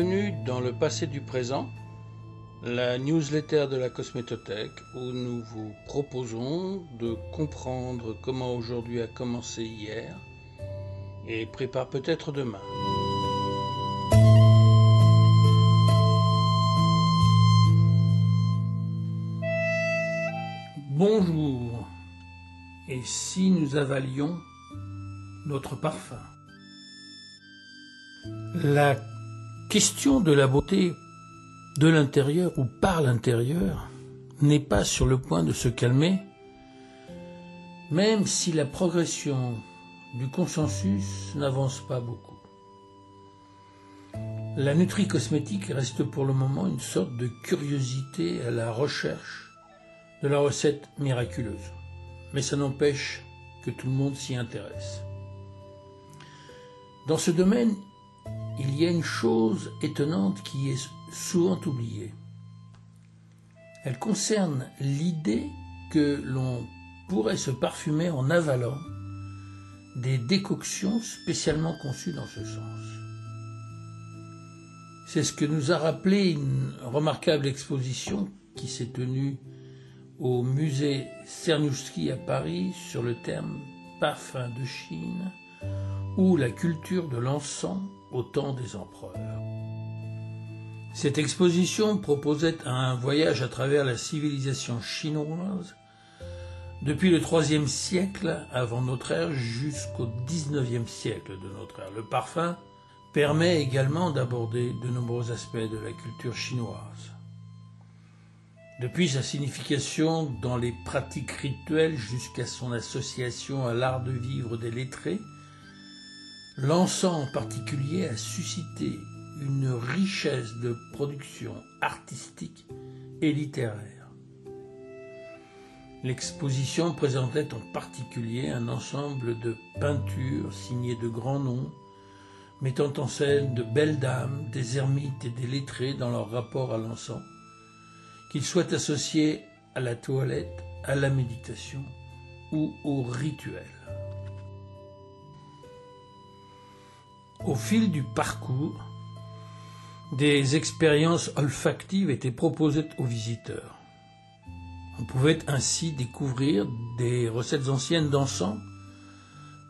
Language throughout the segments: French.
Bienvenue dans le passé du présent, la newsletter de la Cosmétothèque où nous vous proposons de comprendre comment aujourd'hui a commencé hier et prépare peut-être demain. Bonjour. Et si nous avalions notre parfum? La question de la beauté de l'intérieur ou par l'intérieur n'est pas sur le point de se calmer, même si la progression du consensus n'avance pas beaucoup. La nutri-cosmétique reste pour le moment une sorte de curiosité à la recherche de la recette miraculeuse. Mais ça n'empêche que tout le monde s'y intéresse. Dans ce domaine, il y a une chose étonnante qui est souvent oubliée. Elle concerne l'idée que l'on pourrait se parfumer en avalant des décoctions spécialement conçues dans ce sens. C'est ce que nous a rappelé une remarquable exposition qui s'est tenue au musée Cernouski à Paris sur le terme parfum de Chine ou la culture de l'encens au temps des empereurs. Cette exposition proposait un voyage à travers la civilisation chinoise depuis le IIIe siècle avant notre ère jusqu'au XIXe siècle de notre ère. Le parfum permet également d'aborder de nombreux aspects de la culture chinoise. Depuis sa signification dans les pratiques rituelles jusqu'à son association à l'art de vivre des lettrés, l'encens en particulier a suscité une richesse de production artistique et littéraire. L'exposition présentait en particulier un ensemble de peintures signées de grands noms, mettant en scène de belles dames, des ermites et des lettrés dans leur rapport à l'encens, qu'ils soient associés à la toilette, à la méditation ou au rituel. Au fil du parcours, des expériences olfactives étaient proposées aux visiteurs. On pouvait ainsi découvrir des recettes anciennes d'encens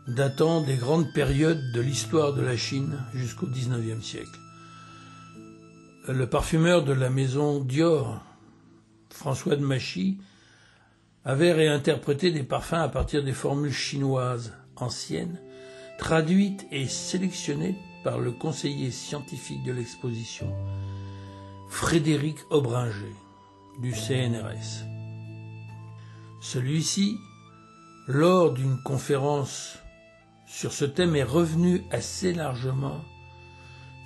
datant des grandes périodes de l'histoire de la Chine jusqu'au XIXe siècle. Le parfumeur de la maison Dior François de Machy, avait réinterprété des parfums à partir des formules chinoises anciennes, traduites et sélectionnées par le conseiller scientifique de l'exposition, Frédéric Aubringer, du CNRS. Celui-ci, lors d'une conférence sur ce thème, est revenu assez largement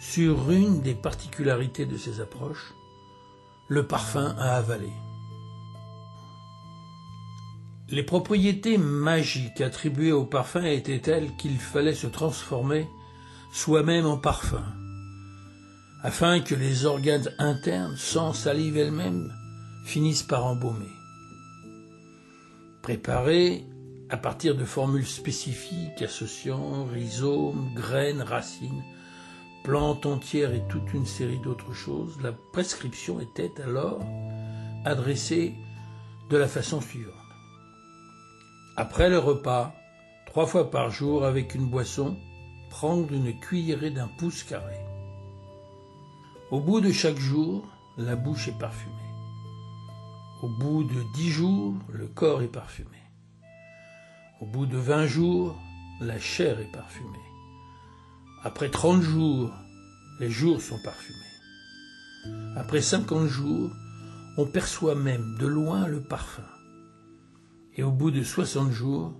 sur une des particularités de ces approches, le parfum à avaler. Les propriétés magiques attribuées au parfum étaient telles qu'il fallait se transformer soi-même en parfum, afin que les organes internes, sans salive elle-même, finissent par embaumer. Préparé à partir de formules spécifiques associant rhizomes, graines, racines, plantes entières et toute une série d'autres choses, la prescription était alors adressée de la façon suivante. Après le repas, trois fois par jour avec une boisson, prendre une cuillerée d'un pouce carré. Au bout de chaque jour, la bouche est parfumée. Au bout de dix jours, le corps est parfumé. Au bout de vingt jours, la chair est parfumée. Après 30 jours, les jours sont parfumés. Après 50 jours, on perçoit même de loin le parfum. Et au bout de 60 jours,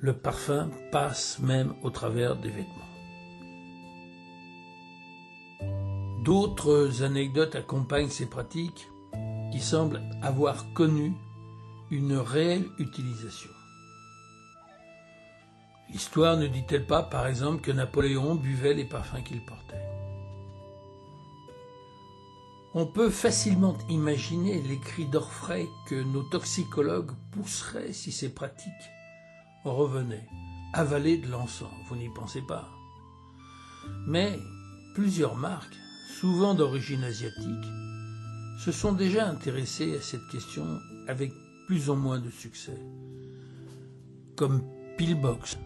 le parfum passe même au travers des vêtements. D'autres anecdotes accompagnent ces pratiques qui semblent avoir connu une réelle utilisation. L'histoire ne dit-elle pas, par exemple, que Napoléon buvait les parfums qu'il portait? On peut facilement imaginer les cris d'orfraie que nos toxicologues pousseraient si ces pratiques revenaient. Avaler de l'encens, vous n'y pensez pas. Mais plusieurs marques souvent d'origine asiatique, se sont déjà intéressés à cette question avec plus ou moins de succès, comme Pillbox,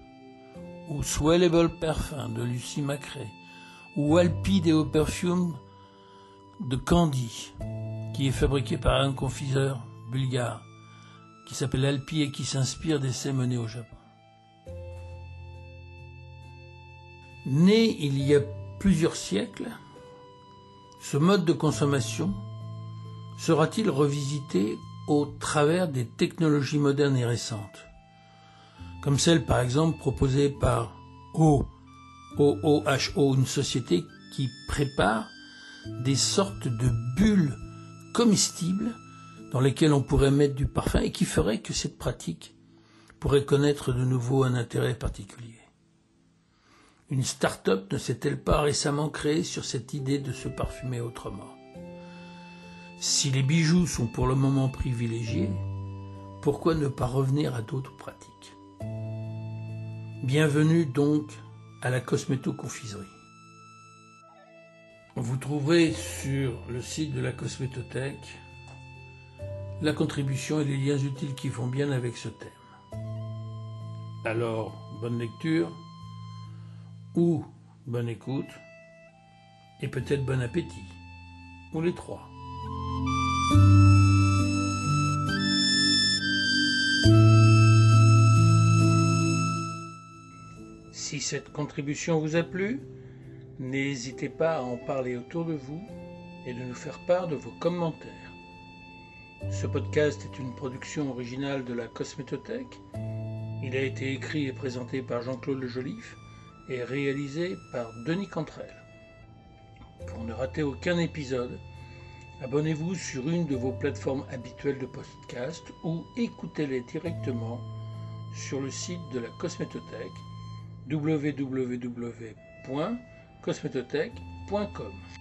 ou Swellable Parfum de Lucie Macrae, ou Alpi Deo Perfume de Candy, qui est fabriqué par un confiseur bulgare qui s'appelle Alpi et qui s'inspire d'essais menés au Japon. Né il y a plusieurs siècles, ce mode de consommation sera-t-il revisité au travers des technologies modernes et récentes, comme celle par exemple proposée par OOHO, une société qui prépare des sortes de bulles comestibles dans lesquelles on pourrait mettre du parfum et qui ferait que cette pratique pourrait connaître de nouveau un intérêt particulier. Une start-up ne s'est-elle pas récemment créée sur cette idée de se parfumer autrement? Si les bijoux sont pour le moment privilégiés, pourquoi ne pas revenir à d'autres pratiques? Bienvenue donc à la cosméto-confiserie. Vous trouverez sur le site de la cosmétothèque la contribution et les liens utiles qui vont bien avec ce thème. Alors, bonne lecture ou bonne écoute et peut-être bon appétit, ou les trois. Si cette contribution vous a plu, n'hésitez pas à en parler autour de vous et de nous faire part de vos commentaires. Ce podcast est une production originale de la Cosmétothèque. Il a été écrit et présenté par Jean-Claude Le Joliffe et réalisé par Denis Cantrel. Pour ne rater aucun épisode, abonnez-vous sur une de vos plateformes habituelles de podcast ou écoutez-les directement sur le site de la Cosmétothèque www.cosmétothèque.com.